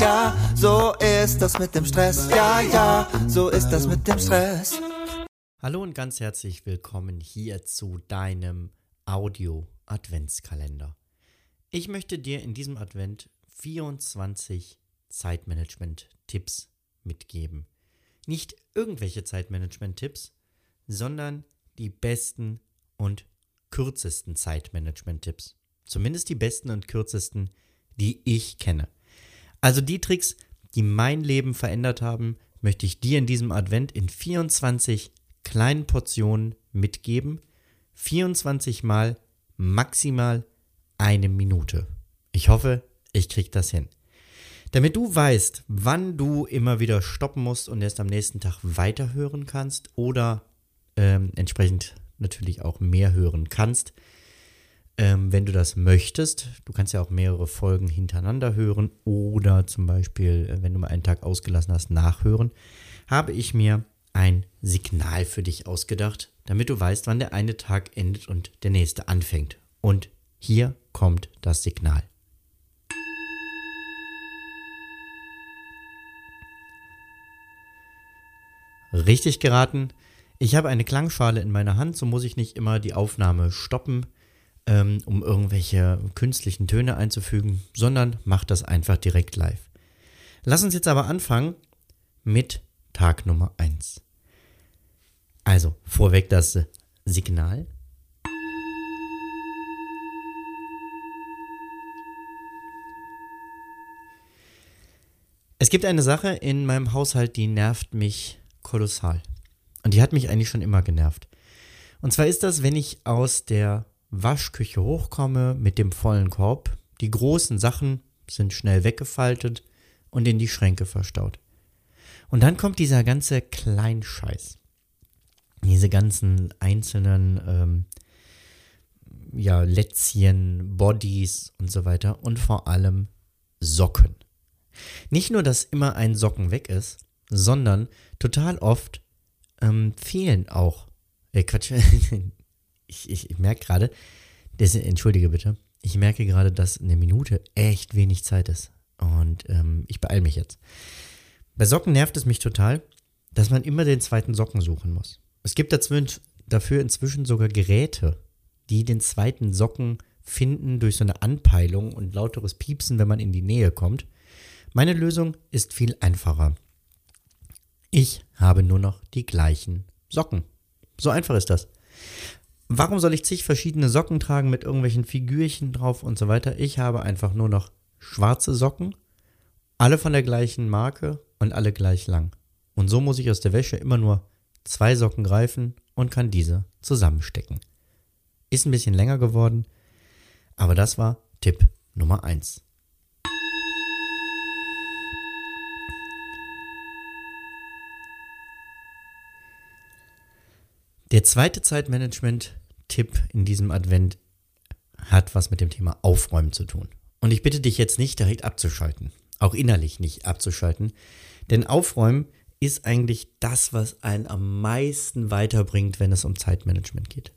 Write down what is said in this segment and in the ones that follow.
ja, so ist das mit dem Stress. Ja, ja, so ist das mit dem Stress. Hallo und ganz herzlich willkommen hier zu deinem Audio-Adventskalender. Ich möchte dir in diesem Advent 24 Zeitmanagement-Tipps mitgeben. Nicht irgendwelche Zeitmanagement-Tipps, sondern die besten und kürzesten Zeitmanagement-Tipps. Zumindest die besten und kürzesten, die ich kenne. Also die Tricks, die mein Leben verändert haben, möchte ich dir in diesem Advent in 24 kleinen Portionen mitgeben. 24 mal maximal eine Minute. Ich hoffe, ich kriege das hin. Damit du weißt, wann du immer wieder stoppen musst und erst am nächsten Tag weiterhören kannst oder ähm, entsprechend natürlich auch mehr hören kannst, ähm, wenn du das möchtest. Du kannst ja auch mehrere Folgen hintereinander hören oder zum Beispiel, äh, wenn du mal einen Tag ausgelassen hast, nachhören, habe ich mir ein Signal für dich ausgedacht, damit du weißt, wann der eine Tag endet und der nächste anfängt. Und hier kommt das Signal. Richtig geraten. Ich habe eine Klangschale in meiner Hand, so muss ich nicht immer die Aufnahme stoppen, ähm, um irgendwelche künstlichen Töne einzufügen, sondern mache das einfach direkt live. Lass uns jetzt aber anfangen mit Tag Nummer 1. Also, vorweg das Signal. Es gibt eine Sache in meinem Haushalt, die nervt mich kolossal. Und die hat mich eigentlich schon immer genervt. Und zwar ist das, wenn ich aus der Waschküche hochkomme mit dem vollen Korb. Die großen Sachen sind schnell weggefaltet und in die Schränke verstaut. Und dann kommt dieser ganze Kleinscheiß. Diese ganzen einzelnen ähm, ja, Lätzchen, Bodies und so weiter und vor allem Socken. Nicht nur, dass immer ein Socken weg ist, sondern total oft ähm, fehlen auch. Äh, Quatsch, ich, ich, ich merke gerade, entschuldige bitte, ich merke gerade, dass eine Minute echt wenig Zeit ist. Und ähm, ich beeile mich jetzt. Bei Socken nervt es mich total, dass man immer den zweiten Socken suchen muss. Es gibt dafür inzwischen sogar Geräte, die den zweiten Socken finden durch so eine Anpeilung und lauteres Piepsen, wenn man in die Nähe kommt. Meine Lösung ist viel einfacher. Ich habe nur noch die gleichen Socken. So einfach ist das. Warum soll ich zig verschiedene Socken tragen mit irgendwelchen Figürchen drauf und so weiter? Ich habe einfach nur noch schwarze Socken, alle von der gleichen Marke und alle gleich lang. Und so muss ich aus der Wäsche immer nur zwei Socken greifen und kann diese zusammenstecken. Ist ein bisschen länger geworden, aber das war Tipp Nummer 1. Der zweite Zeitmanagement-Tipp in diesem Advent hat was mit dem Thema Aufräumen zu tun. Und ich bitte dich jetzt nicht direkt abzuschalten, auch innerlich nicht abzuschalten, denn Aufräumen ist eigentlich das, was einen am meisten weiterbringt, wenn es um Zeitmanagement geht.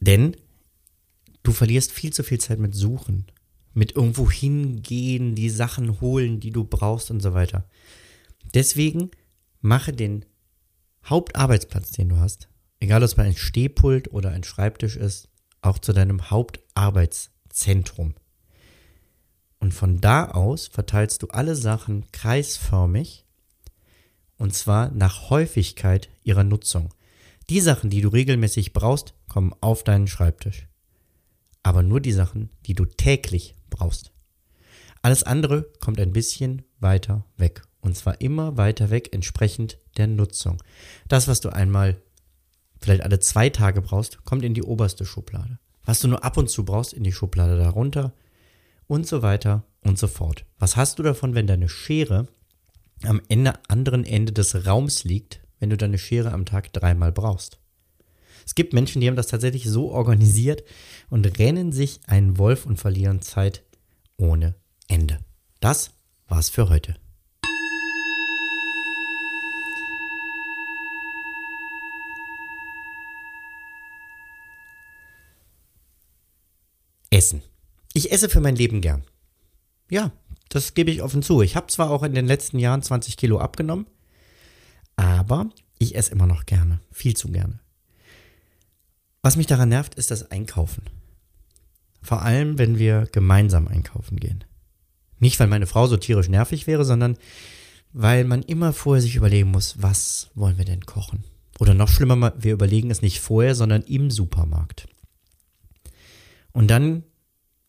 Denn du verlierst viel zu viel Zeit mit Suchen, mit irgendwo hingehen, die Sachen holen, die du brauchst und so weiter. Deswegen mache den Hauptarbeitsplatz, den du hast, egal ob es ein Stehpult oder ein Schreibtisch ist, auch zu deinem Hauptarbeitszentrum. Und von da aus verteilst du alle Sachen kreisförmig und zwar nach Häufigkeit ihrer Nutzung. Die Sachen, die du regelmäßig brauchst, kommen auf deinen Schreibtisch. Aber nur die Sachen, die du täglich brauchst. Alles andere kommt ein bisschen weiter weg. Und zwar immer weiter weg entsprechend der Nutzung. Das, was du einmal vielleicht alle zwei Tage brauchst, kommt in die oberste Schublade. Was du nur ab und zu brauchst, in die Schublade darunter und so weiter und so fort. Was hast du davon, wenn deine Schere am Ende, anderen Ende des Raums liegt, wenn du deine Schere am Tag dreimal brauchst? Es gibt Menschen, die haben das tatsächlich so organisiert und rennen sich einen Wolf und verlieren Zeit ohne Ende. Das war's für heute. Essen. Ich esse für mein Leben gern. Ja, Das gebe ich offen zu. Ich habe zwar auch in den letzten Jahren 20 Kilo abgenommen, aber ich esse immer noch gerne. Viel zu gerne. Was mich daran nervt, ist das Einkaufen. Vor allem, wenn wir gemeinsam einkaufen gehen. Nicht, weil meine Frau so tierisch nervig wäre, sondern weil man immer vorher sich überlegen muss, was wollen wir denn kochen? Oder noch schlimmer, wir überlegen es nicht vorher, sondern im Supermarkt. Und dann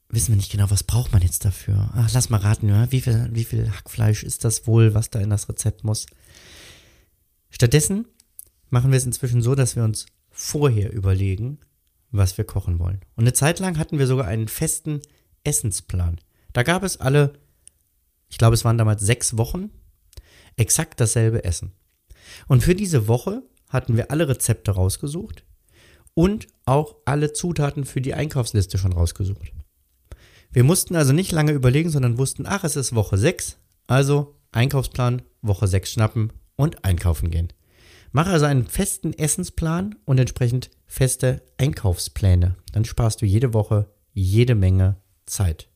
wissen wir nicht genau, was braucht man jetzt dafür. Ach, lass mal raten, ja? wie, viel, wie viel Hackfleisch ist das wohl, was da in das Rezept muss. Stattdessen machen wir es inzwischen so, dass wir uns vorher überlegen, was wir kochen wollen. Und eine Zeit lang hatten wir sogar einen festen Essensplan. Da gab es alle, ich glaube, es waren damals sechs Wochen, exakt dasselbe Essen. Und für diese Woche hatten wir alle Rezepte rausgesucht und auch alle Zutaten für die Einkaufsliste schon rausgesucht. Wir mussten also nicht lange überlegen, sondern wussten, ach, es ist Woche 6, also Einkaufsplan, Woche 6 schnappen und einkaufen gehen. Mache also einen festen Essensplan und entsprechend feste Einkaufspläne. Dann sparst du jede Woche jede Menge Zeit.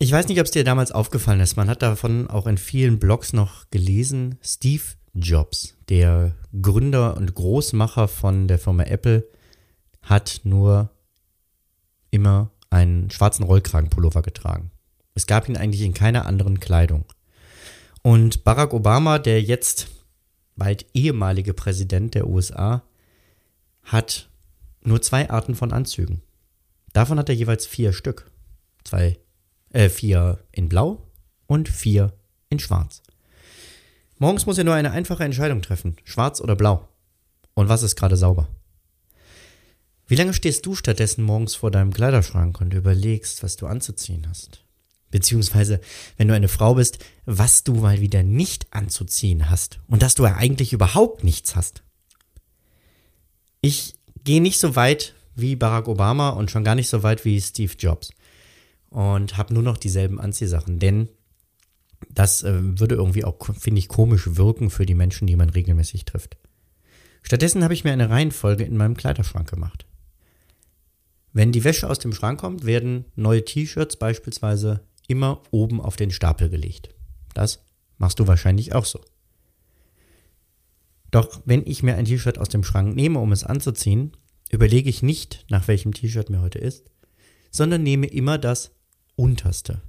Ich weiß nicht, ob es dir damals aufgefallen ist. Man hat davon auch in vielen Blogs noch gelesen. Steve Jobs, der Gründer und Großmacher von der Firma Apple, hat nur immer einen schwarzen Rollkragenpullover getragen. Es gab ihn eigentlich in keiner anderen Kleidung. Und Barack Obama, der jetzt bald ehemalige Präsident der USA, hat nur zwei Arten von Anzügen. Davon hat er jeweils vier Stück. Zwei, äh, vier in Blau und vier in Schwarz. Morgens muss er nur eine einfache Entscheidung treffen: Schwarz oder Blau. Und was ist gerade sauber? Wie lange stehst du stattdessen morgens vor deinem Kleiderschrank und überlegst, was du anzuziehen hast? Beziehungsweise, wenn du eine Frau bist, was du mal wieder nicht anzuziehen hast und dass du ja eigentlich überhaupt nichts hast. Ich gehe nicht so weit wie Barack Obama und schon gar nicht so weit wie Steve Jobs und habe nur noch dieselben Anziehsachen, denn das äh, würde irgendwie auch, finde ich, komisch wirken für die Menschen, die man regelmäßig trifft. Stattdessen habe ich mir eine Reihenfolge in meinem Kleiderschrank gemacht. Wenn die Wäsche aus dem Schrank kommt, werden neue T-Shirts beispielsweise immer oben auf den Stapel gelegt. Das machst du wahrscheinlich auch so. Doch wenn ich mir ein T-Shirt aus dem Schrank nehme, um es anzuziehen, überlege ich nicht, nach welchem T-Shirt mir heute ist, sondern nehme immer das unterste.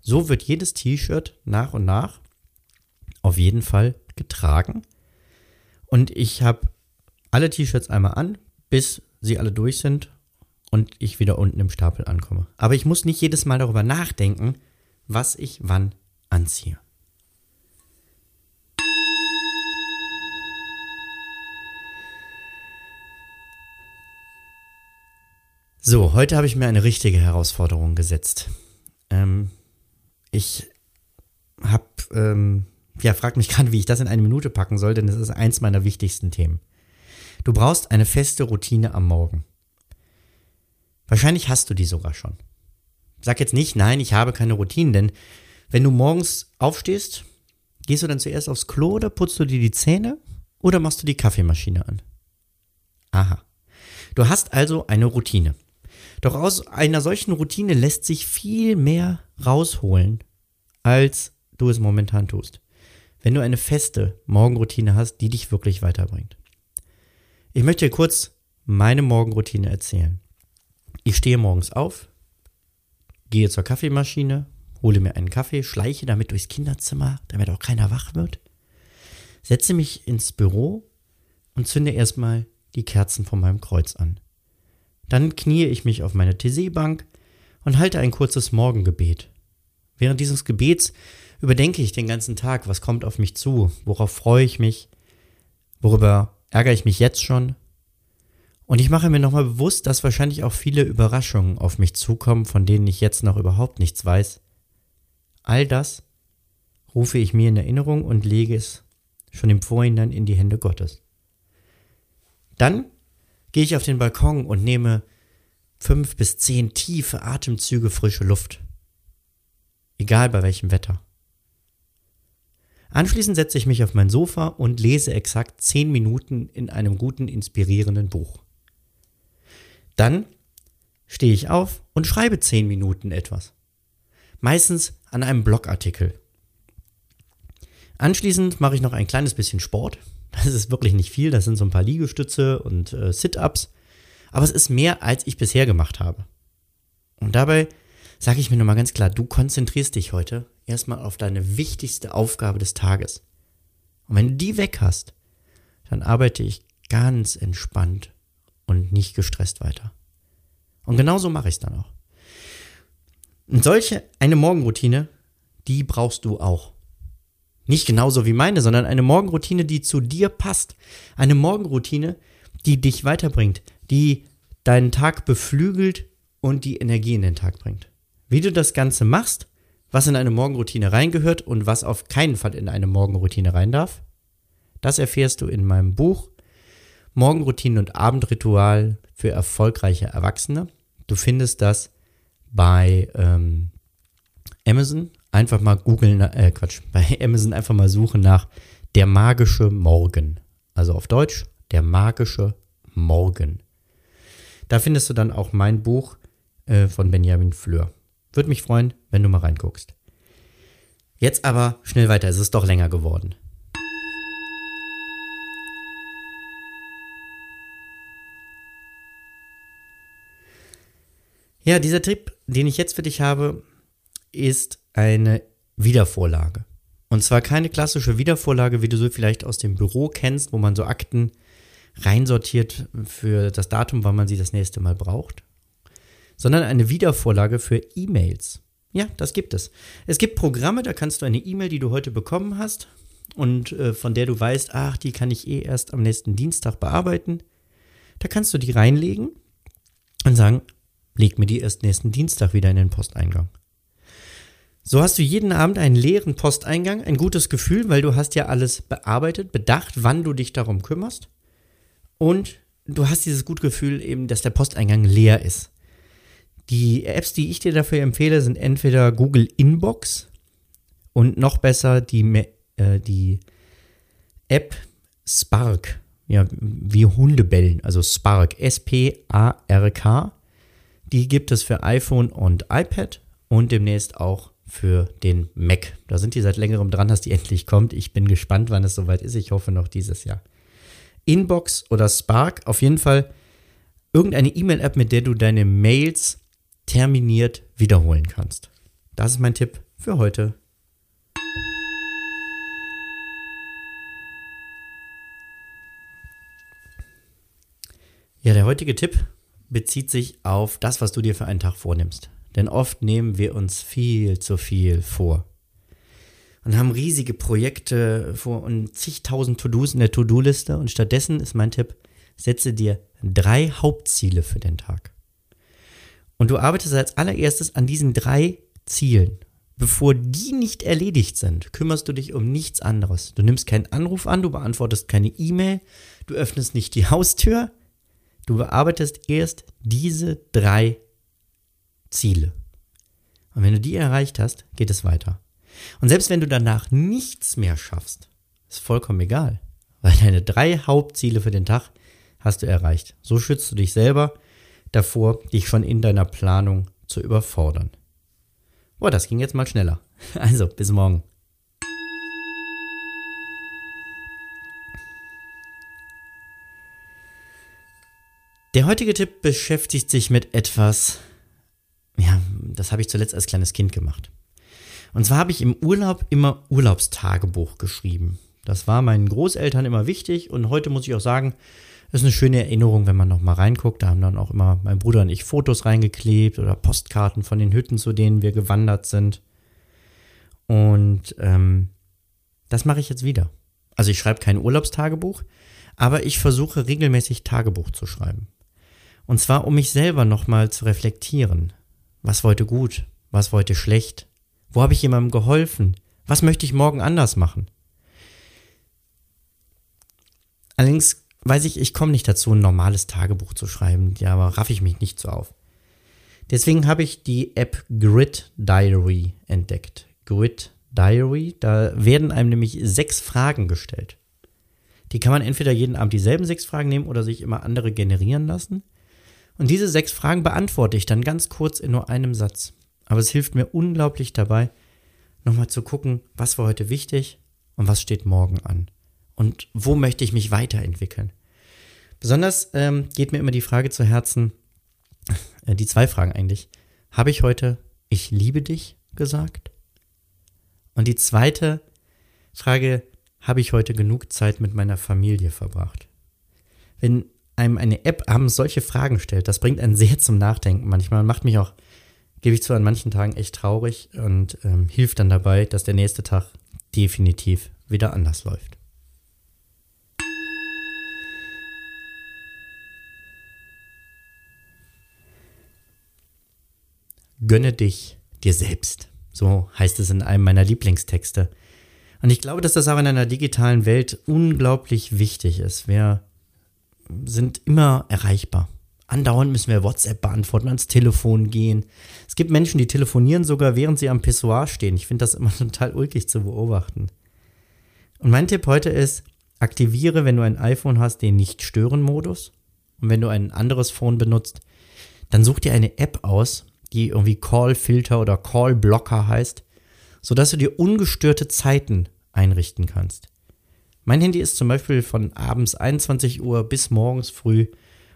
So wird jedes T-Shirt nach und nach auf jeden Fall getragen. Und ich habe alle T-Shirts einmal an, bis sie alle durch sind und ich wieder unten im Stapel ankomme. Aber ich muss nicht jedes Mal darüber nachdenken, was ich wann anziehe. So, heute habe ich mir eine richtige Herausforderung gesetzt. Ähm, ich habe, ähm, ja, frag mich gerade, wie ich das in eine Minute packen soll, denn es ist eins meiner wichtigsten Themen. Du brauchst eine feste Routine am Morgen. Wahrscheinlich hast du die sogar schon. Sag jetzt nicht, nein, ich habe keine Routinen, denn wenn du morgens aufstehst, gehst du dann zuerst aufs Klo oder putzt du dir die Zähne oder machst du die Kaffeemaschine an? Aha. Du hast also eine Routine. Doch aus einer solchen Routine lässt sich viel mehr rausholen, als du es momentan tust. Wenn du eine feste Morgenroutine hast, die dich wirklich weiterbringt. Ich möchte dir kurz meine Morgenroutine erzählen. Ich stehe morgens auf, gehe zur Kaffeemaschine, hole mir einen Kaffee, schleiche damit durchs Kinderzimmer, damit auch keiner wach wird, setze mich ins Büro und zünde erstmal die Kerzen von meinem Kreuz an. Dann kniee ich mich auf meine TC-Bank und halte ein kurzes Morgengebet. Während dieses Gebets überdenke ich den ganzen Tag, was kommt auf mich zu, worauf freue ich mich, worüber ärgere ich mich jetzt schon und ich mache mir nochmal bewusst, dass wahrscheinlich auch viele Überraschungen auf mich zukommen, von denen ich jetzt noch überhaupt nichts weiß. All das rufe ich mir in Erinnerung und lege es schon im Vorhinein in die Hände Gottes. Dann gehe ich auf den Balkon und nehme fünf bis zehn tiefe Atemzüge frische Luft. Egal bei welchem Wetter. Anschließend setze ich mich auf mein Sofa und lese exakt 10 Minuten in einem guten, inspirierenden Buch. Dann stehe ich auf und schreibe 10 Minuten etwas. Meistens an einem Blogartikel. Anschließend mache ich noch ein kleines bisschen Sport. Das ist wirklich nicht viel, das sind so ein paar Liegestütze und äh, Sit-ups. Aber es ist mehr, als ich bisher gemacht habe. Und dabei sage ich mir nochmal ganz klar, du konzentrierst dich heute erstmal auf deine wichtigste Aufgabe des Tages. Und wenn du die weg hast, dann arbeite ich ganz entspannt und nicht gestresst weiter. Und genauso mache ich es dann auch. Und solche, eine Morgenroutine, die brauchst du auch. Nicht genauso wie meine, sondern eine Morgenroutine, die zu dir passt. Eine Morgenroutine, die dich weiterbringt, die deinen Tag beflügelt und die Energie in den Tag bringt. Wie du das Ganze machst, was in eine Morgenroutine reingehört und was auf keinen Fall in eine Morgenroutine rein darf, das erfährst du in meinem Buch Morgenroutine und Abendritual für erfolgreiche Erwachsene. Du findest das bei ähm, Amazon. Einfach mal googeln, äh, Quatsch, bei Amazon einfach mal suchen nach der magische Morgen. Also auf Deutsch, der magische Morgen. Da findest du dann auch mein Buch äh, von Benjamin Fleur. Würde mich freuen, wenn du mal reinguckst. Jetzt aber schnell weiter, es ist doch länger geworden. Ja, dieser Tipp, den ich jetzt für dich habe, ist eine Wiedervorlage. Und zwar keine klassische Wiedervorlage, wie du so vielleicht aus dem Büro kennst, wo man so Akten reinsortiert für das Datum, wann man sie das nächste Mal braucht, sondern eine Wiedervorlage für E-Mails. Ja, das gibt es. Es gibt Programme, da kannst du eine E-Mail, die du heute bekommen hast und äh, von der du weißt, ach, die kann ich eh erst am nächsten Dienstag bearbeiten. Da kannst du die reinlegen und sagen, leg mir die erst nächsten Dienstag wieder in den Posteingang. So hast du jeden Abend einen leeren Posteingang, ein gutes Gefühl, weil du hast ja alles bearbeitet, bedacht, wann du dich darum kümmerst. Und du hast dieses gute Gefühl eben, dass der Posteingang leer ist. Die Apps, die ich dir dafür empfehle, sind entweder Google Inbox und noch besser die, äh, die App Spark. Ja, wie Hundebellen, also Spark, S-P-A-R-K. Die gibt es für iPhone und iPad und demnächst auch für den Mac. Da sind die seit längerem dran, dass die endlich kommt. Ich bin gespannt, wann es soweit ist. Ich hoffe noch dieses Jahr. Inbox oder Spark, auf jeden Fall irgendeine E-Mail-App, mit der du deine Mails terminiert wiederholen kannst. Das ist mein Tipp für heute. Ja, der heutige Tipp bezieht sich auf das, was du dir für einen Tag vornimmst. Denn oft nehmen wir uns viel zu viel vor und haben riesige Projekte vor und zigtausend To-Dos in der To-Do-Liste. Und stattdessen ist mein Tipp, setze dir drei Hauptziele für den Tag. Und du arbeitest als allererstes an diesen drei Zielen. Bevor die nicht erledigt sind, kümmerst du dich um nichts anderes. Du nimmst keinen Anruf an, du beantwortest keine E-Mail, du öffnest nicht die Haustür. Du bearbeitest erst diese drei Ziele. Und wenn du die erreicht hast, geht es weiter. Und selbst wenn du danach nichts mehr schaffst, ist vollkommen egal, weil deine drei Hauptziele für den Tag hast du erreicht. So schützt du dich selber davor, dich schon in deiner Planung zu überfordern. Boah, das ging jetzt mal schneller. Also, bis morgen. Der heutige Tipp beschäftigt sich mit etwas, ja, das habe ich zuletzt als kleines Kind gemacht. Und zwar habe ich im Urlaub immer Urlaubstagebuch geschrieben. Das war meinen Großeltern immer wichtig und heute muss ich auch sagen, ist eine schöne Erinnerung, wenn man noch mal reinguckt. Da haben dann auch immer mein Bruder und ich Fotos reingeklebt oder Postkarten von den Hütten, zu denen wir gewandert sind. Und ähm, das mache ich jetzt wieder. Also ich schreibe kein Urlaubstagebuch, aber ich versuche regelmäßig Tagebuch zu schreiben. Und zwar, um mich selber nochmal zu reflektieren. Was wollte gut? Was wollte schlecht? Wo habe ich jemandem geholfen? Was möchte ich morgen anders machen? Allerdings weiß ich, ich komme nicht dazu, ein normales Tagebuch zu schreiben. Ja, aber raff ich mich nicht so auf. Deswegen habe ich die App Grid Diary entdeckt. Grid Diary. Da werden einem nämlich sechs Fragen gestellt. Die kann man entweder jeden Abend dieselben sechs Fragen nehmen oder sich immer andere generieren lassen. Und diese sechs Fragen beantworte ich dann ganz kurz in nur einem Satz. Aber es hilft mir unglaublich dabei, nochmal zu gucken, was war heute wichtig und was steht morgen an. Und wo möchte ich mich weiterentwickeln. Besonders ähm, geht mir immer die Frage zu Herzen, äh, die zwei Fragen eigentlich. Habe ich heute Ich liebe dich gesagt? Und die zweite Frage, habe ich heute genug Zeit mit meiner Familie verbracht? Wenn einem eine App abends solche Fragen stellt, das bringt einen sehr zum Nachdenken manchmal und macht mich auch, gebe ich zu, an manchen Tagen echt traurig und ähm, hilft dann dabei, dass der nächste Tag definitiv wieder anders läuft. Gönne dich dir selbst. So heißt es in einem meiner Lieblingstexte. Und ich glaube, dass das auch in einer digitalen Welt unglaublich wichtig ist. Wir sind immer erreichbar. Andauernd müssen wir WhatsApp beantworten, ans Telefon gehen. Es gibt Menschen, die telefonieren sogar, während sie am Pissoir stehen. Ich finde das immer total ulkig zu beobachten. Und mein Tipp heute ist, aktiviere, wenn du ein iPhone hast, den Nicht-Stören-Modus. Und wenn du ein anderes Phone benutzt, dann such dir eine App aus, die irgendwie Call-Filter oder Call-Blocker heißt, sodass du dir ungestörte Zeiten einrichten kannst. Mein Handy ist zum Beispiel von abends 21 Uhr bis morgens früh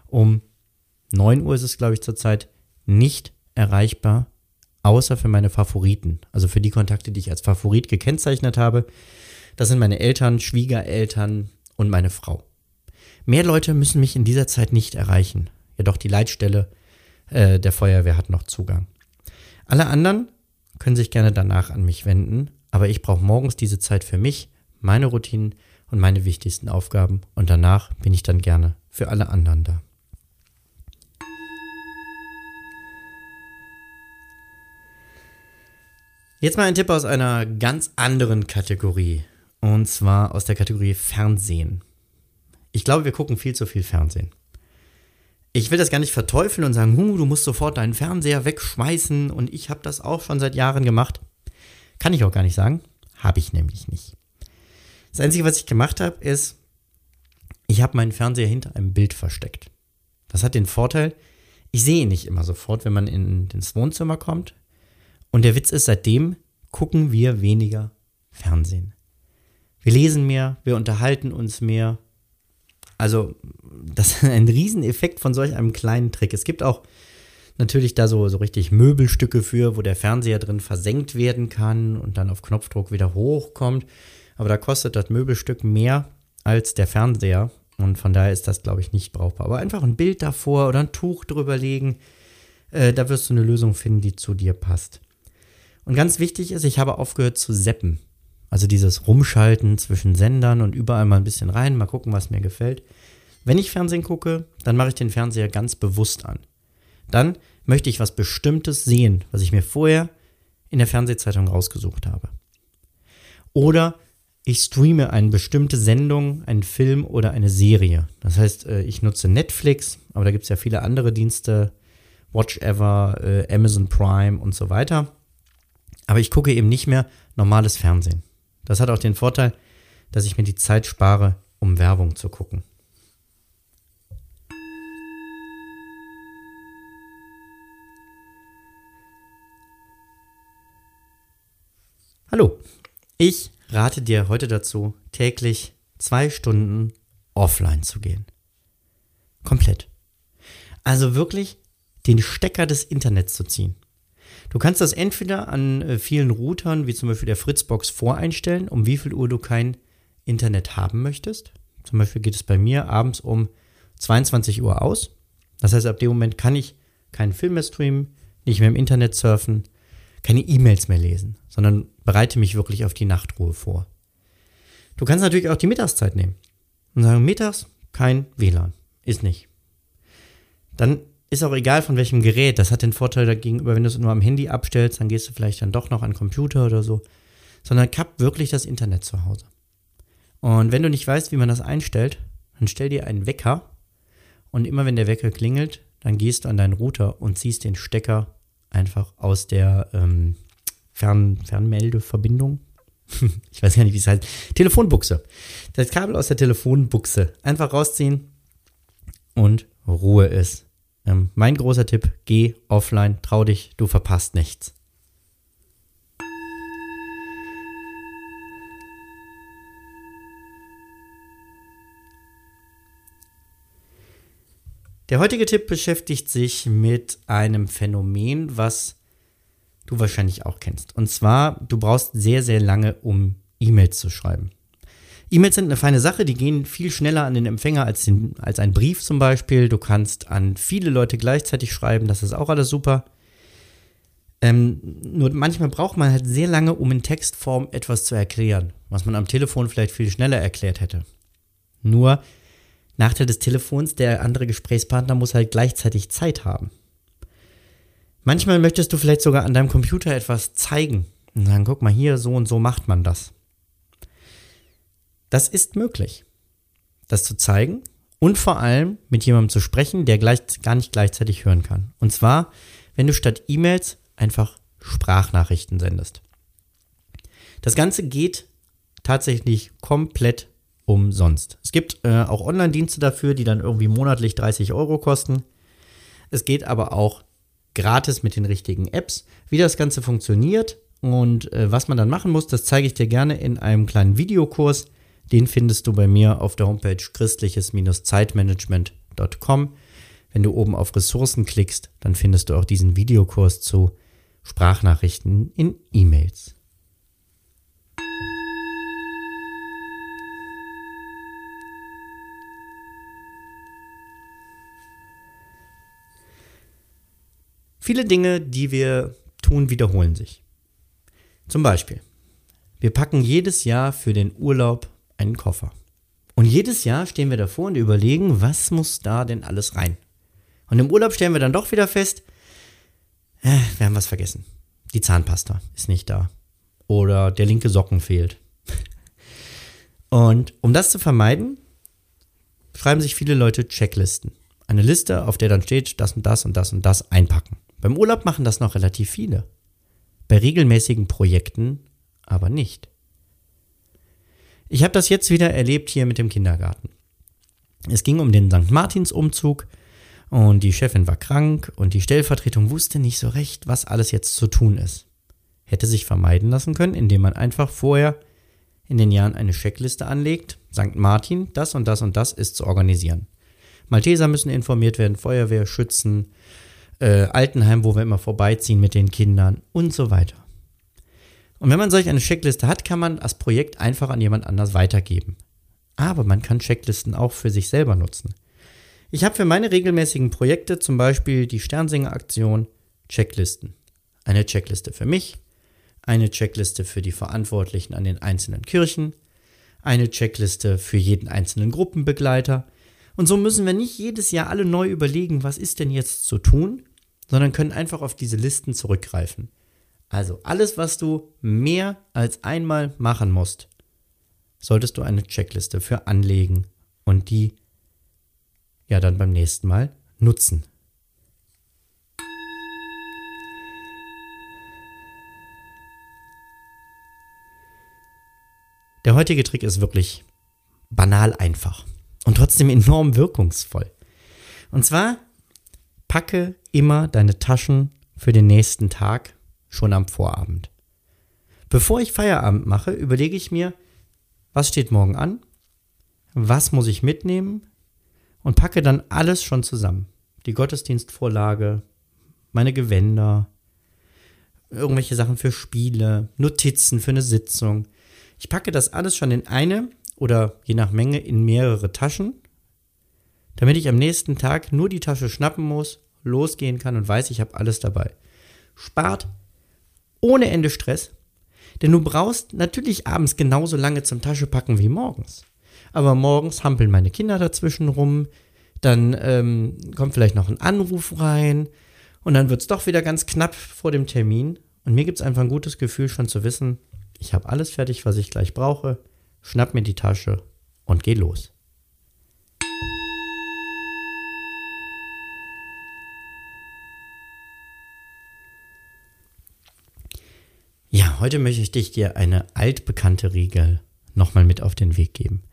um 9 Uhr ist es, glaube ich, zurzeit nicht erreichbar, außer für meine Favoriten. Also für die Kontakte, die ich als Favorit gekennzeichnet habe. Das sind meine Eltern, Schwiegereltern und meine Frau. Mehr Leute müssen mich in dieser Zeit nicht erreichen. Jedoch die Leitstelle äh, der Feuerwehr hat noch Zugang. Alle anderen können sich gerne danach an mich wenden, aber ich brauche morgens diese Zeit für mich, meine Routinen und meine wichtigsten Aufgaben und danach bin ich dann gerne für alle anderen da. Jetzt mal ein Tipp aus einer ganz anderen Kategorie. Und zwar aus der Kategorie Fernsehen. Ich glaube, wir gucken viel zu viel Fernsehen ich will das gar nicht verteufeln und sagen, du musst sofort deinen Fernseher wegschmeißen und ich habe das auch schon seit Jahren gemacht. Kann ich auch gar nicht sagen. Habe ich nämlich nicht. Das Einzige, was ich gemacht habe, ist, ich habe meinen Fernseher hinter einem Bild versteckt. Das hat den Vorteil, ich sehe ihn nicht immer sofort, wenn man in ins Wohnzimmer kommt. Und der Witz ist, seitdem gucken wir weniger Fernsehen. Wir lesen mehr, wir unterhalten uns mehr, also, das ist ein Rieseneffekt von solch einem kleinen Trick. Es gibt auch natürlich da so, so richtig Möbelstücke für, wo der Fernseher drin versenkt werden kann und dann auf Knopfdruck wieder hochkommt. Aber da kostet das Möbelstück mehr als der Fernseher. Und von daher ist das, glaube ich, nicht brauchbar. Aber einfach ein Bild davor oder ein Tuch drüber legen, äh, da wirst du eine Lösung finden, die zu dir passt. Und ganz wichtig ist, ich habe aufgehört zu seppen. Also dieses Rumschalten zwischen Sendern und überall mal ein bisschen rein, mal gucken, was mir gefällt. Wenn ich Fernsehen gucke, dann mache ich den Fernseher ganz bewusst an. Dann möchte ich was Bestimmtes sehen, was ich mir vorher in der Fernsehzeitung rausgesucht habe. Oder ich streame eine bestimmte Sendung, einen Film oder eine Serie. Das heißt, äh, ich nutze Netflix, aber da gibt es ja viele andere Dienste, Watch Ever, äh, Amazon Prime und so weiter. Aber ich gucke eben nicht mehr normales Fernsehen. Das hat auch den Vorteil, dass ich mir die Zeit spare, um Werbung zu gucken. Hallo, ich rate dir heute dazu, täglich zwei Stunden offline zu gehen. Komplett. Also wirklich den Stecker des Internets zu ziehen. Du kannst das entweder an äh, vielen Routern, wie zum Beispiel der Fritzbox, voreinstellen, um wie viel Uhr du kein Internet haben möchtest. Zum Beispiel geht es bei mir abends um 22 Uhr aus. Das heißt, ab dem Moment kann ich keinen Film mehr streamen, nicht mehr im Internet surfen, keine E-Mails mehr lesen, sondern bereite mich wirklich auf die Nachtruhe vor. Du kannst natürlich auch die Mittagszeit nehmen und sagen, mittags kein WLAN. Ist nicht. Dann ist auch egal von welchem Gerät. Das hat den Vorteil dagegenüber, wenn du es nur am Handy abstellst, dann gehst du vielleicht dann doch noch an Computer oder so. Sondern kapp wirklich das Internet zu Hause. Und wenn du nicht weißt, wie man das einstellt, dann stell dir einen Wecker und immer wenn der Wecker klingelt, dann gehst du an deinen Router und ziehst den Stecker einfach aus der ähm, Fern Fernmeldeverbindung. ich weiß gar nicht, wie es heißt, Telefonbuchse. Das Kabel aus der Telefonbuchse einfach rausziehen und Ruhe ist. Ähm, mein großer Tipp, geh offline, trau dich, du verpasst nichts. Der heutige Tipp beschäftigt sich mit einem Phänomen, was du wahrscheinlich auch kennst. Und zwar, du brauchst sehr, sehr lange, um E-Mails zu schreiben. E-Mails sind eine feine Sache, die gehen viel schneller an den Empfänger als, den, als ein Brief zum Beispiel. Du kannst an viele Leute gleichzeitig schreiben, das ist auch alles super. Ähm, nur manchmal braucht man halt sehr lange, um in Textform etwas zu erklären, was man am Telefon vielleicht viel schneller erklärt hätte. Nur Nachteil des Telefons, der andere Gesprächspartner muss halt gleichzeitig Zeit haben. Manchmal möchtest du vielleicht sogar an deinem Computer etwas zeigen und sagen, guck mal hier, so und so macht man das. Das ist möglich, das zu zeigen und vor allem mit jemandem zu sprechen, der gleich, gar nicht gleichzeitig hören kann. Und zwar, wenn du statt E-Mails einfach Sprachnachrichten sendest. Das Ganze geht tatsächlich komplett umsonst. Es gibt äh, auch Online-Dienste dafür, die dann irgendwie monatlich 30 Euro kosten. Es geht aber auch gratis mit den richtigen Apps. Wie das Ganze funktioniert und äh, was man dann machen muss, das zeige ich dir gerne in einem kleinen Videokurs. Den findest du bei mir auf der Homepage christliches-zeitmanagement.com. Wenn du oben auf Ressourcen klickst, dann findest du auch diesen Videokurs zu Sprachnachrichten in E-Mails. Viele Dinge, die wir tun, wiederholen sich. Zum Beispiel, wir packen jedes Jahr für den Urlaub einen Koffer. Und jedes Jahr stehen wir davor und überlegen, was muss da denn alles rein? Und im Urlaub stellen wir dann doch wieder fest, äh, wir haben was vergessen. Die Zahnpasta ist nicht da. Oder der linke Socken fehlt. Und um das zu vermeiden, schreiben sich viele Leute Checklisten. Eine Liste, auf der dann steht, das und das und das und das einpacken. Beim Urlaub machen das noch relativ viele. Bei regelmäßigen Projekten aber nicht. Ich habe das jetzt wieder erlebt hier mit dem Kindergarten. Es ging um den St. Martins-Umzug und die Chefin war krank und die Stellvertretung wusste nicht so recht, was alles jetzt zu tun ist. Hätte sich vermeiden lassen können, indem man einfach vorher in den Jahren eine Checkliste anlegt. St. Martin, das und das und das ist zu organisieren. Malteser müssen informiert werden, Feuerwehr, Schützen, äh, Altenheim, wo wir immer vorbeiziehen mit den Kindern und so weiter. Und wenn man solch eine Checkliste hat, kann man das Projekt einfach an jemand anders weitergeben. Aber man kann Checklisten auch für sich selber nutzen. Ich habe für meine regelmäßigen Projekte zum Beispiel die Sternsinger-Aktion Checklisten. Eine Checkliste für mich, eine Checkliste für die Verantwortlichen an den einzelnen Kirchen, eine Checkliste für jeden einzelnen Gruppenbegleiter. Und so müssen wir nicht jedes Jahr alle neu überlegen, was ist denn jetzt zu tun, sondern können einfach auf diese Listen zurückgreifen. Also alles, was du mehr als einmal machen musst, solltest du eine Checkliste für anlegen und die ja dann beim nächsten Mal nutzen. Der heutige Trick ist wirklich banal einfach und trotzdem enorm wirkungsvoll. Und zwar packe immer deine Taschen für den nächsten Tag schon am Vorabend. Bevor ich Feierabend mache, überlege ich mir, was steht morgen an, was muss ich mitnehmen und packe dann alles schon zusammen. Die Gottesdienstvorlage, meine Gewänder, irgendwelche Sachen für Spiele, Notizen für eine Sitzung. Ich packe das alles schon in eine oder je nach Menge in mehrere Taschen, damit ich am nächsten Tag nur die Tasche schnappen muss losgehen kann und weiß, ich habe alles dabei. Spart ohne Ende Stress, denn du brauchst natürlich abends genauso lange zum Taschepacken wie morgens. Aber morgens hampeln meine Kinder dazwischen rum, dann ähm, kommt vielleicht noch ein Anruf rein und dann wird es doch wieder ganz knapp vor dem Termin. Und mir gibt es einfach ein gutes Gefühl schon zu wissen, ich habe alles fertig, was ich gleich brauche, schnapp mir die Tasche und geh los. Ja, heute möchte ich dir eine altbekannte Regel nochmal mit auf den Weg geben.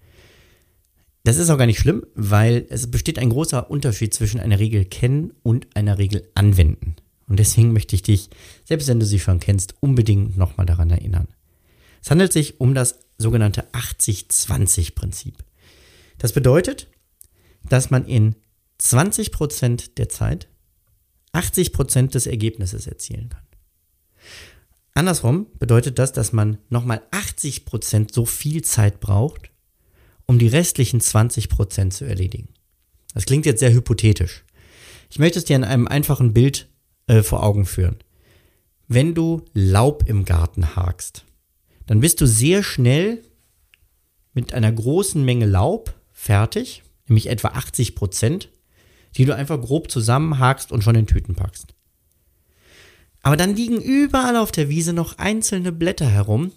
Das ist auch gar nicht schlimm, weil es besteht ein großer Unterschied zwischen einer Regel kennen und einer Regel anwenden. Und deswegen möchte ich dich, selbst wenn du sie schon kennst, unbedingt nochmal daran erinnern. Es handelt sich um das sogenannte 80-20-Prinzip. Das bedeutet, dass man in 20% der Zeit 80% des Ergebnisses erzielen kann. Andersrum bedeutet das, dass man nochmal 80% so viel Zeit braucht, um die restlichen 20% zu erledigen. Das klingt jetzt sehr hypothetisch. Ich möchte es dir in einem einfachen Bild äh, vor Augen führen. Wenn du Laub im Garten hakst, dann bist du sehr schnell mit einer großen Menge Laub fertig, nämlich etwa 80% die du einfach grob zusammenhakst und schon in Tüten packst. Aber dann liegen überall auf der Wiese noch einzelne Blätter herum,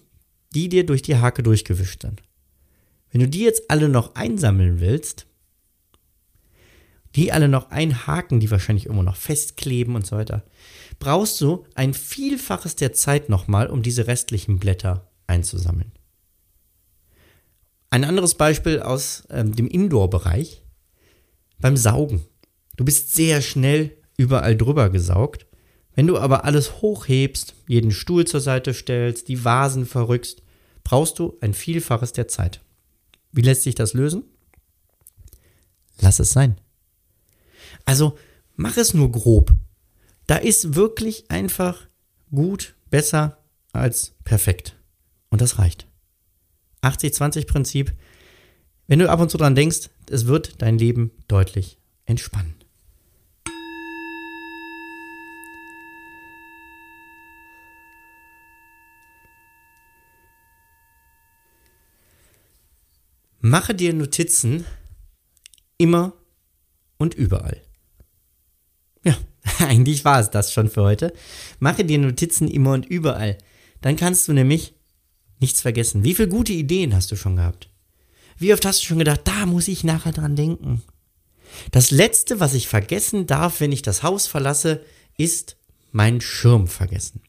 die dir durch die Hake durchgewischt sind. Wenn du die jetzt alle noch einsammeln willst, die alle noch einhaken, die wahrscheinlich irgendwo noch festkleben und so weiter, brauchst du ein Vielfaches der Zeit nochmal, um diese restlichen Blätter einzusammeln. Ein anderes Beispiel aus ähm, dem Indoor-Bereich. Beim Saugen. Du bist sehr schnell überall drüber gesaugt wenn du aber alles hochhebst, jeden Stuhl zur Seite stellst, die Vasen verrückst, brauchst du ein Vielfaches der Zeit. Wie lässt sich das lösen? Lass es sein. Also mach es nur grob. Da ist wirklich einfach gut, besser als perfekt. Und das reicht. 80-20-Prinzip. Wenn du ab und zu dran denkst, es wird dein Leben deutlich entspannen. Mache dir Notizen immer und überall. Ja, eigentlich war es das schon für heute. Mache dir Notizen immer und überall. Dann kannst du nämlich nichts vergessen. Wie viele gute Ideen hast du schon gehabt? Wie oft hast du schon gedacht, da muss ich nachher dran denken? Das Letzte, was ich vergessen darf, wenn ich das Haus verlasse, ist mein Schirm vergessen.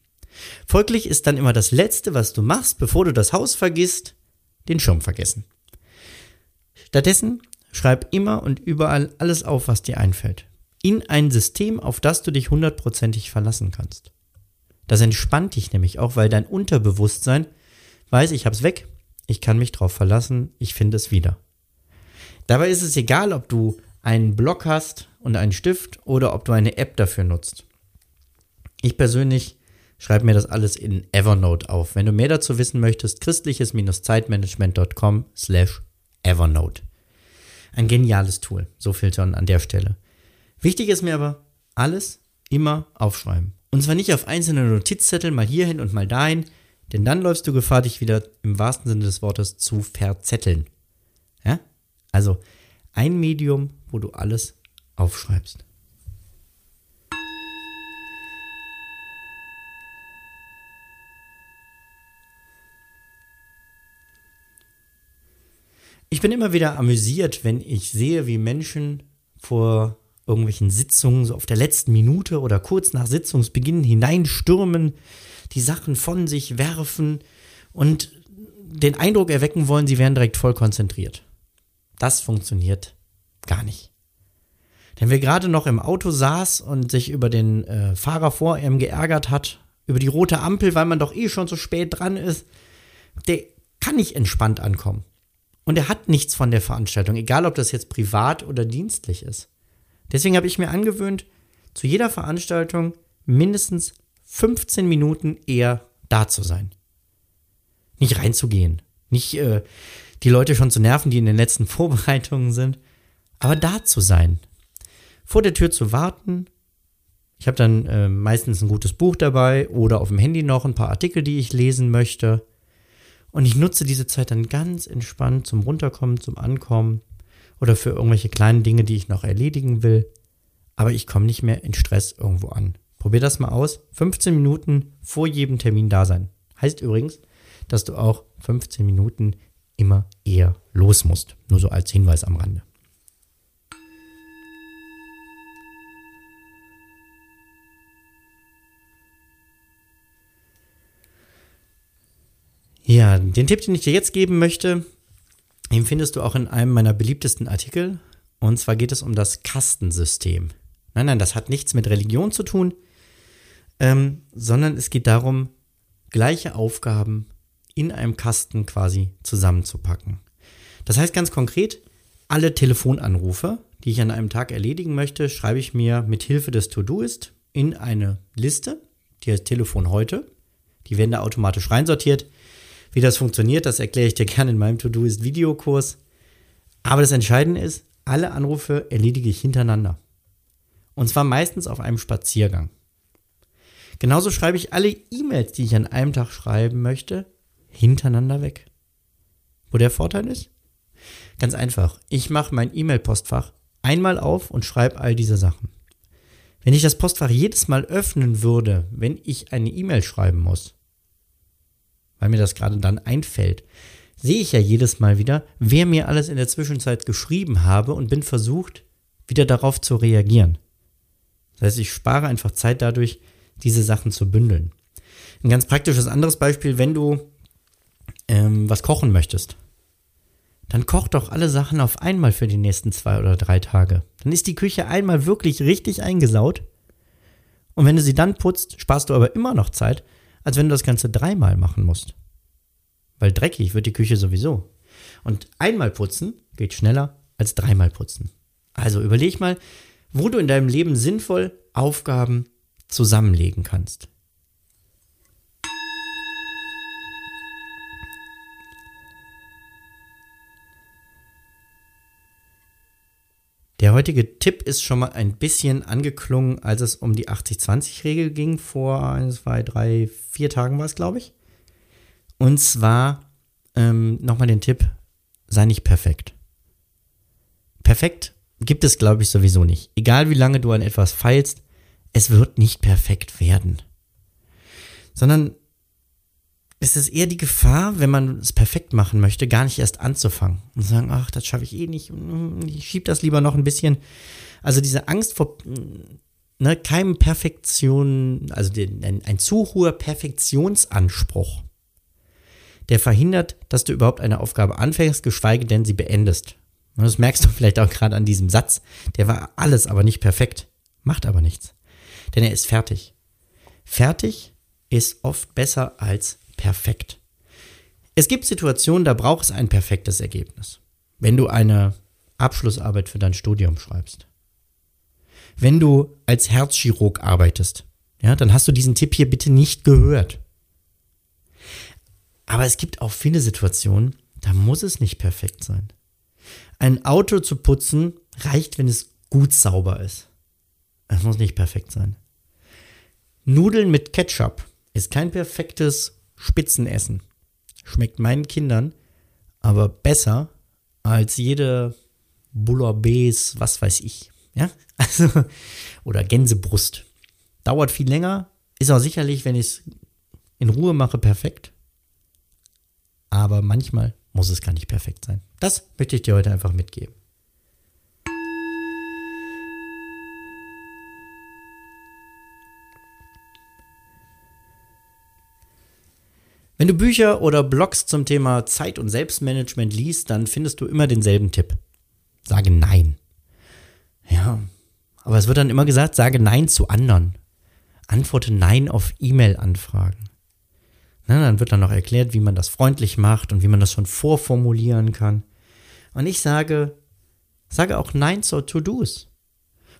Folglich ist dann immer das Letzte, was du machst, bevor du das Haus vergisst, den Schirm vergessen. Stattdessen schreib immer und überall alles auf, was dir einfällt. In ein System, auf das du dich hundertprozentig verlassen kannst. Das entspannt dich nämlich auch, weil dein Unterbewusstsein weiß, ich hab's weg, ich kann mich drauf verlassen, ich finde es wieder. Dabei ist es egal, ob du einen Block hast und einen Stift oder ob du eine App dafür nutzt. Ich persönlich schreibe mir das alles in Evernote auf. Wenn du mehr dazu wissen möchtest, christliches-zeitmanagement.com slash Evernote. Ein geniales Tool. So schon an der Stelle. Wichtig ist mir aber, alles immer aufschreiben. Und zwar nicht auf einzelne Notizzettel, mal hierhin und mal dahin, denn dann läufst du Gefahr, dich wieder im wahrsten Sinne des Wortes zu verzetteln. Ja? Also ein Medium, wo du alles aufschreibst. Ich bin immer wieder amüsiert, wenn ich sehe, wie Menschen vor irgendwelchen Sitzungen so auf der letzten Minute oder kurz nach Sitzungsbeginn hineinstürmen, die Sachen von sich werfen und den Eindruck erwecken wollen, sie wären direkt voll konzentriert. Das funktioniert gar nicht. Denn wer gerade noch im Auto saß und sich über den äh, Fahrer vor ihm geärgert hat, über die rote Ampel, weil man doch eh schon so spät dran ist, der kann nicht entspannt ankommen. Und er hat nichts von der Veranstaltung, egal ob das jetzt privat oder dienstlich ist. Deswegen habe ich mir angewöhnt, zu jeder Veranstaltung mindestens 15 Minuten eher da zu sein. Nicht reinzugehen, nicht äh, die Leute schon zu nerven, die in den letzten Vorbereitungen sind, aber da zu sein. Vor der Tür zu warten. Ich habe dann äh, meistens ein gutes Buch dabei oder auf dem Handy noch ein paar Artikel, die ich lesen möchte. Und ich nutze diese Zeit dann ganz entspannt zum Runterkommen, zum Ankommen oder für irgendwelche kleinen Dinge, die ich noch erledigen will. Aber ich komme nicht mehr in Stress irgendwo an. Probier das mal aus. 15 Minuten vor jedem Termin da sein. Heißt übrigens, dass du auch 15 Minuten immer eher los musst. Nur so als Hinweis am Rande. Ja, den Tipp, den ich dir jetzt geben möchte, den findest du auch in einem meiner beliebtesten Artikel. Und zwar geht es um das Kastensystem. Nein, nein, das hat nichts mit Religion zu tun, ähm, sondern es geht darum, gleiche Aufgaben in einem Kasten quasi zusammenzupacken. Das heißt ganz konkret, alle Telefonanrufe, die ich an einem Tag erledigen möchte, schreibe ich mir mit Hilfe des To-Do-Ist in eine Liste, die heißt Telefon heute. Die werden da automatisch reinsortiert. Wie das funktioniert, das erkläre ich dir gerne in meinem To-Do-Ist-Videokurs. Aber das Entscheidende ist, alle Anrufe erledige ich hintereinander. Und zwar meistens auf einem Spaziergang. Genauso schreibe ich alle E-Mails, die ich an einem Tag schreiben möchte, hintereinander weg. Wo der Vorteil ist? Ganz einfach. Ich mache mein E-Mail-Postfach einmal auf und schreibe all diese Sachen. Wenn ich das Postfach jedes Mal öffnen würde, wenn ich eine E-Mail schreiben muss, weil mir das gerade dann einfällt, sehe ich ja jedes Mal wieder, wer mir alles in der Zwischenzeit geschrieben habe und bin versucht, wieder darauf zu reagieren. Das heißt, ich spare einfach Zeit dadurch, diese Sachen zu bündeln. Ein ganz praktisches anderes Beispiel, wenn du ähm, was kochen möchtest, dann koch doch alle Sachen auf einmal für die nächsten zwei oder drei Tage. Dann ist die Küche einmal wirklich richtig eingesaut. Und wenn du sie dann putzt, sparst du aber immer noch Zeit, als wenn du das Ganze dreimal machen musst. Weil dreckig wird die Küche sowieso. Und einmal putzen geht schneller als dreimal putzen. Also überleg mal, wo du in deinem Leben sinnvoll Aufgaben zusammenlegen kannst. Der heutige Tipp ist schon mal ein bisschen angeklungen, als es um die 80-20-Regel ging. Vor 1, 2, 3, 4 Tagen war es, glaube ich. Und zwar ähm, nochmal den Tipp, sei nicht perfekt. Perfekt gibt es, glaube ich, sowieso nicht. Egal wie lange du an etwas feilst, es wird nicht perfekt werden. Sondern es ist eher die Gefahr, wenn man es perfekt machen möchte, gar nicht erst anzufangen und sagen, ach, das schaffe ich eh nicht, ich schiebe das lieber noch ein bisschen. Also diese Angst vor ne, keinem Perfektion, also den, ein, ein zu hoher Perfektionsanspruch, der verhindert, dass du überhaupt eine Aufgabe anfängst, geschweige denn sie beendest. Und das merkst du vielleicht auch gerade an diesem Satz. Der war alles aber nicht perfekt, macht aber nichts. Denn er ist fertig. Fertig ist oft besser als perfekt. Es gibt Situationen, da braucht es ein perfektes Ergebnis. Wenn du eine Abschlussarbeit für dein Studium schreibst. Wenn du als Herzchirurg arbeitest, ja, dann hast du diesen Tipp hier bitte nicht gehört. Aber es gibt auch viele Situationen, da muss es nicht perfekt sein. Ein Auto zu putzen reicht, wenn es gut sauber ist. Es muss nicht perfekt sein. Nudeln mit Ketchup ist kein perfektes Spitzenessen. Schmeckt meinen Kindern aber besser als jede Bouillabaisse, was weiß ich. Ja, also, oder Gänsebrust. Dauert viel länger, ist auch sicherlich, wenn ich es in Ruhe mache, perfekt. Aber manchmal muss es gar nicht perfekt sein. Das möchte ich dir heute einfach mitgeben. Wenn du Bücher oder Blogs zum Thema Zeit- und Selbstmanagement liest, dann findest du immer denselben Tipp. Sage Nein. Ja, aber es wird dann immer gesagt, sage Nein zu anderen. Antworte Nein auf E-Mail-Anfragen. dann wird dann noch erklärt, wie man das freundlich macht und wie man das schon vorformulieren kann. Und ich sage, sage auch Nein zur To-Dos.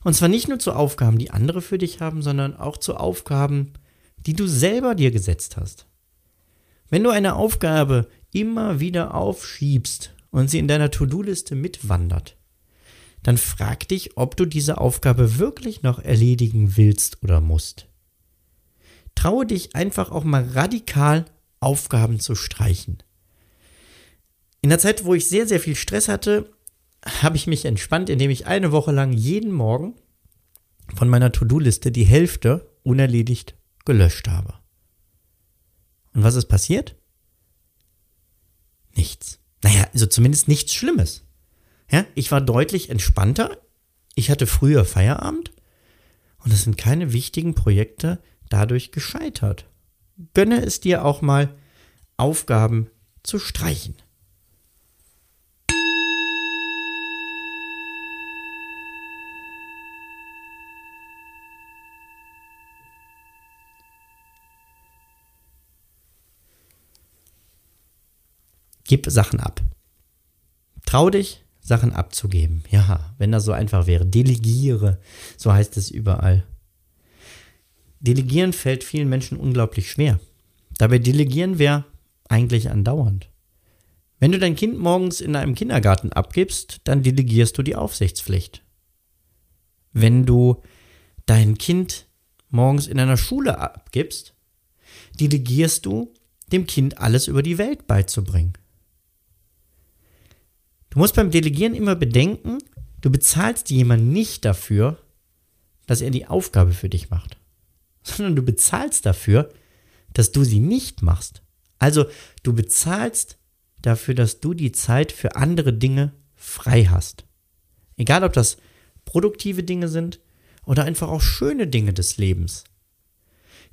Und zwar nicht nur zu Aufgaben, die andere für dich haben, sondern auch zu Aufgaben, die du selber dir gesetzt hast. Wenn du eine Aufgabe immer wieder aufschiebst und sie in deiner To-Do-Liste mitwandert, dann frag dich, ob du diese Aufgabe wirklich noch erledigen willst oder musst. Traue dich einfach auch mal radikal Aufgaben zu streichen. In der Zeit, wo ich sehr, sehr viel Stress hatte, habe ich mich entspannt, indem ich eine Woche lang jeden Morgen von meiner To-Do-Liste die Hälfte unerledigt gelöscht habe. Und was ist passiert? Nichts. Naja, also zumindest nichts Schlimmes. Ja, ich war deutlich entspannter. Ich hatte früher Feierabend. Und es sind keine wichtigen Projekte dadurch gescheitert. Gönne es dir auch mal, Aufgaben zu streichen. Gib Sachen ab. Trau dich, Sachen abzugeben. Ja, wenn das so einfach wäre. Delegiere, so heißt es überall. Delegieren fällt vielen Menschen unglaublich schwer. Dabei delegieren wir eigentlich andauernd. Wenn du dein Kind morgens in einem Kindergarten abgibst, dann delegierst du die Aufsichtspflicht. Wenn du dein Kind morgens in einer Schule abgibst, delegierst du dem Kind alles über die Welt beizubringen. Du musst beim Delegieren immer bedenken, du bezahlst jemanden nicht dafür, dass er die Aufgabe für dich macht, sondern du bezahlst dafür, dass du sie nicht machst. Also du bezahlst dafür, dass du die Zeit für andere Dinge frei hast. Egal ob das produktive Dinge sind oder einfach auch schöne Dinge des Lebens.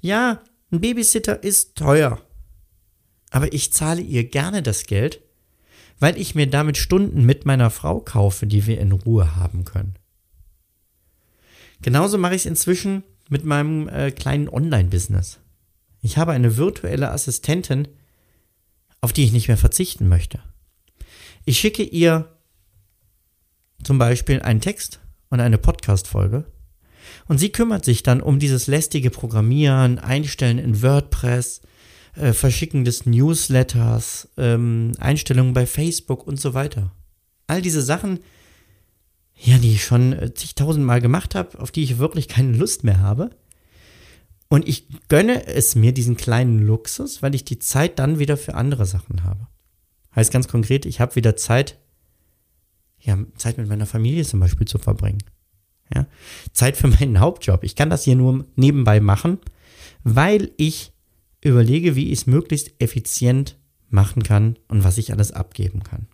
Ja, ein Babysitter ist teuer, aber ich zahle ihr gerne das Geld, weil ich mir damit Stunden mit meiner Frau kaufe, die wir in Ruhe haben können. Genauso mache ich es inzwischen mit meinem äh, kleinen Online-Business. Ich habe eine virtuelle Assistentin, auf die ich nicht mehr verzichten möchte. Ich schicke ihr zum Beispiel einen Text und eine Podcast-Folge und sie kümmert sich dann um dieses lästige Programmieren, Einstellen in WordPress, äh, Verschicken des Newsletters, ähm, Einstellungen bei Facebook und so weiter. All diese Sachen, ja, die ich schon äh, zigtausendmal gemacht habe, auf die ich wirklich keine Lust mehr habe. Und ich gönne es mir, diesen kleinen Luxus, weil ich die Zeit dann wieder für andere Sachen habe. Heißt ganz konkret, ich habe wieder Zeit, ja, Zeit mit meiner Familie zum Beispiel zu verbringen. Ja, Zeit für meinen Hauptjob. Ich kann das hier nur nebenbei machen, weil ich überlege, wie ich es möglichst effizient machen kann und was ich alles abgeben kann.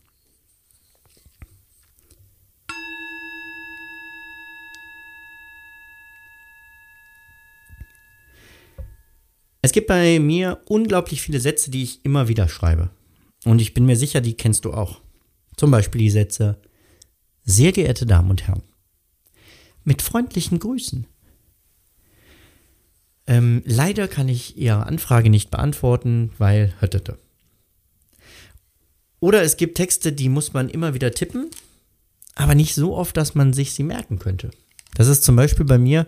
Es gibt bei mir unglaublich viele Sätze, die ich immer wieder schreibe. Und ich bin mir sicher, die kennst du auch. Zum Beispiel die Sätze, sehr geehrte Damen und Herren, mit freundlichen Grüßen ähm, leider kann ich Ihre Anfrage nicht beantworten, weil. Oder es gibt Texte, die muss man immer wieder tippen, aber nicht so oft, dass man sich sie merken könnte. Das ist zum Beispiel bei mir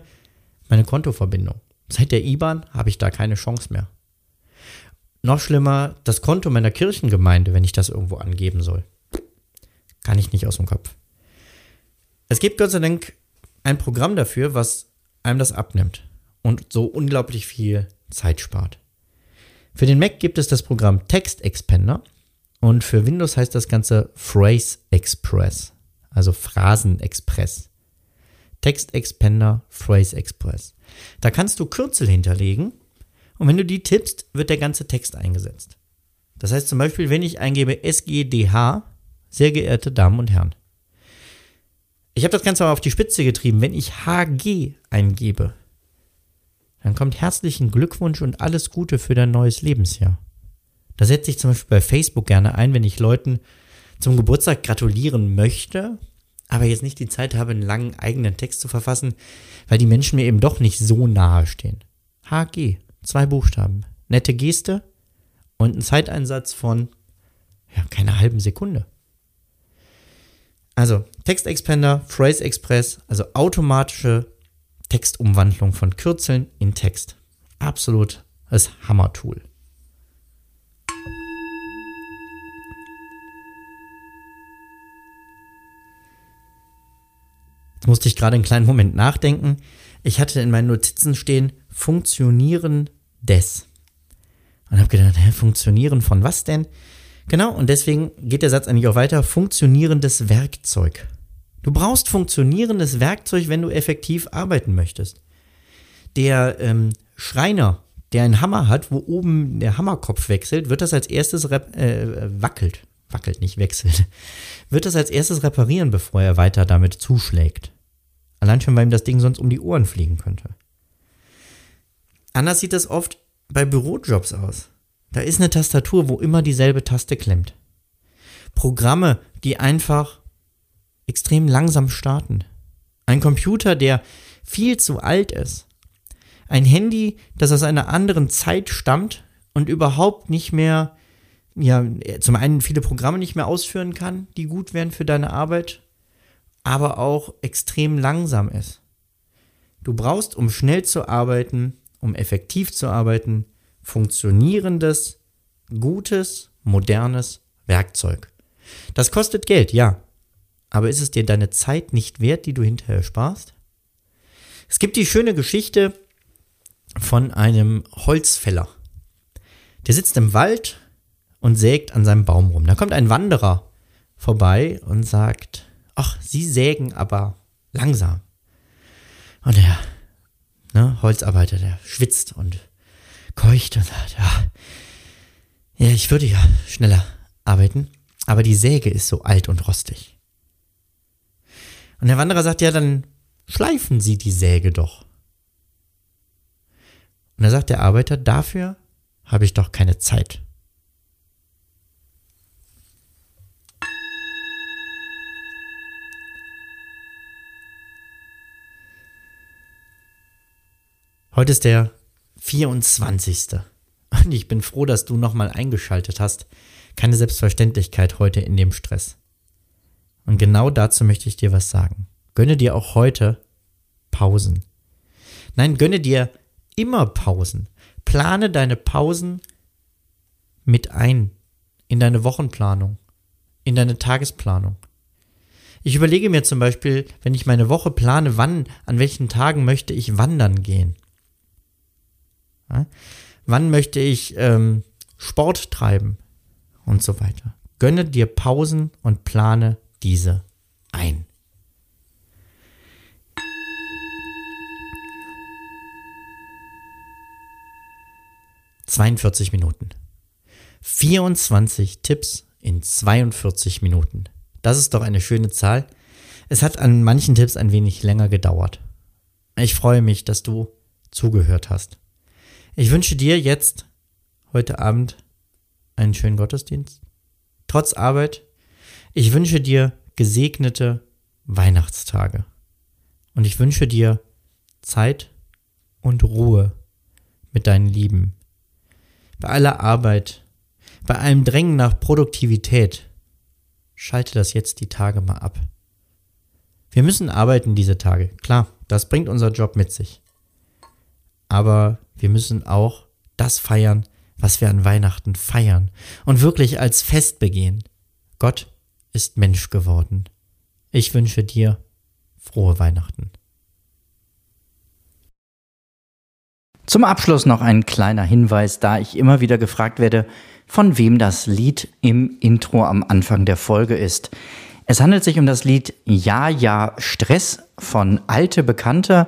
meine Kontoverbindung. Seit der IBAN habe ich da keine Chance mehr. Noch schlimmer, das Konto meiner Kirchengemeinde, wenn ich das irgendwo angeben soll. Kann ich nicht aus dem Kopf. Es gibt Gott sei Dank ein Programm dafür, was einem das abnimmt und so unglaublich viel Zeit spart. Für den Mac gibt es das Programm Text Expander und für Windows heißt das Ganze Phrase Express, also Phrasen Express. Text Expander Phrase Express. Da kannst du Kürzel hinterlegen und wenn du die tippst, wird der ganze Text eingesetzt. Das heißt zum Beispiel, wenn ich eingebe SGDH, sehr geehrte Damen und Herren. Ich habe das Ganze aber auf die Spitze getrieben. Wenn ich HG eingebe, dann kommt herzlichen Glückwunsch und alles Gute für dein neues Lebensjahr. Da setze ich zum Beispiel bei Facebook gerne ein, wenn ich Leuten zum Geburtstag gratulieren möchte, aber jetzt nicht die Zeit habe, einen langen eigenen Text zu verfassen, weil die Menschen mir eben doch nicht so nahe stehen. HG, zwei Buchstaben, nette Geste und ein Zeiteinsatz von ja, keiner halben Sekunde. Also Textexpander, Phrase Express, also automatische Textumwandlung von Kürzeln in Text. Absolut das Hammer-Tool. Jetzt musste ich gerade einen kleinen Moment nachdenken. Ich hatte in meinen Notizen stehen, funktionieren des. Und habe gedacht, hä, funktionieren von was denn? Genau, und deswegen geht der Satz eigentlich auch weiter, funktionierendes Werkzeug. Du brauchst funktionierendes Werkzeug, wenn du effektiv arbeiten möchtest. Der ähm, Schreiner, der einen Hammer hat, wo oben der Hammerkopf wechselt, wird das als erstes äh, wackelt. Wackelt, nicht wechselt. Wird das als erstes reparieren, bevor er weiter damit zuschlägt. Allein schon, weil ihm das Ding sonst um die Ohren fliegen könnte. Anders sieht das oft bei Bürojobs aus. Da ist eine Tastatur, wo immer dieselbe Taste klemmt. Programme, die einfach extrem langsam starten. Ein Computer, der viel zu alt ist. Ein Handy, das aus einer anderen Zeit stammt und überhaupt nicht mehr, ja, zum einen viele Programme nicht mehr ausführen kann, die gut wären für deine Arbeit, aber auch extrem langsam ist. Du brauchst, um schnell zu arbeiten, um effektiv zu arbeiten, funktionierendes, gutes, modernes Werkzeug. Das kostet Geld, ja. Aber ist es dir deine Zeit nicht wert, die du hinterher sparst? Es gibt die schöne Geschichte von einem Holzfäller. Der sitzt im Wald und sägt an seinem Baum rum. Da kommt ein Wanderer vorbei und sagt, ach, Sie sägen aber langsam. Und der ne, Holzarbeiter, der schwitzt und keucht und sagt, ja, ja, ich würde ja schneller arbeiten, aber die Säge ist so alt und rostig. Und der Wanderer sagt, ja, dann schleifen Sie die Säge doch. Und da sagt der Arbeiter, dafür habe ich doch keine Zeit. Heute ist der 24. Und ich bin froh, dass du nochmal eingeschaltet hast. Keine Selbstverständlichkeit heute in dem Stress. Und genau dazu möchte ich dir was sagen. Gönne dir auch heute Pausen. Nein, gönne dir immer Pausen. Plane deine Pausen mit ein in deine Wochenplanung, in deine Tagesplanung. Ich überlege mir zum Beispiel, wenn ich meine Woche plane, wann, an welchen Tagen möchte ich wandern gehen. Ja? Wann möchte ich ähm, Sport treiben und so weiter. Gönne dir Pausen und plane diese ein. Zweiundvierzig Minuten. 24 Tipps in 42 Minuten. Das ist doch eine schöne Zahl. Es hat an manchen Tipps ein wenig länger gedauert. Ich freue mich, dass du zugehört hast. Ich wünsche dir jetzt heute Abend einen schönen Gottesdienst. Trotz Arbeit. Ich wünsche dir gesegnete Weihnachtstage. Und ich wünsche dir Zeit und Ruhe mit deinen Lieben. Bei aller Arbeit, bei allem Drängen nach Produktivität, schalte das jetzt die Tage mal ab. Wir müssen arbeiten diese Tage. Klar, das bringt unser Job mit sich. Aber wir müssen auch das feiern, was wir an Weihnachten feiern und wirklich als Fest begehen. Gott ist Mensch geworden. Ich wünsche dir frohe Weihnachten. Zum Abschluss noch ein kleiner Hinweis, da ich immer wieder gefragt werde, von wem das Lied im Intro am Anfang der Folge ist. Es handelt sich um das Lied Ja, ja, Stress von Alte Bekannte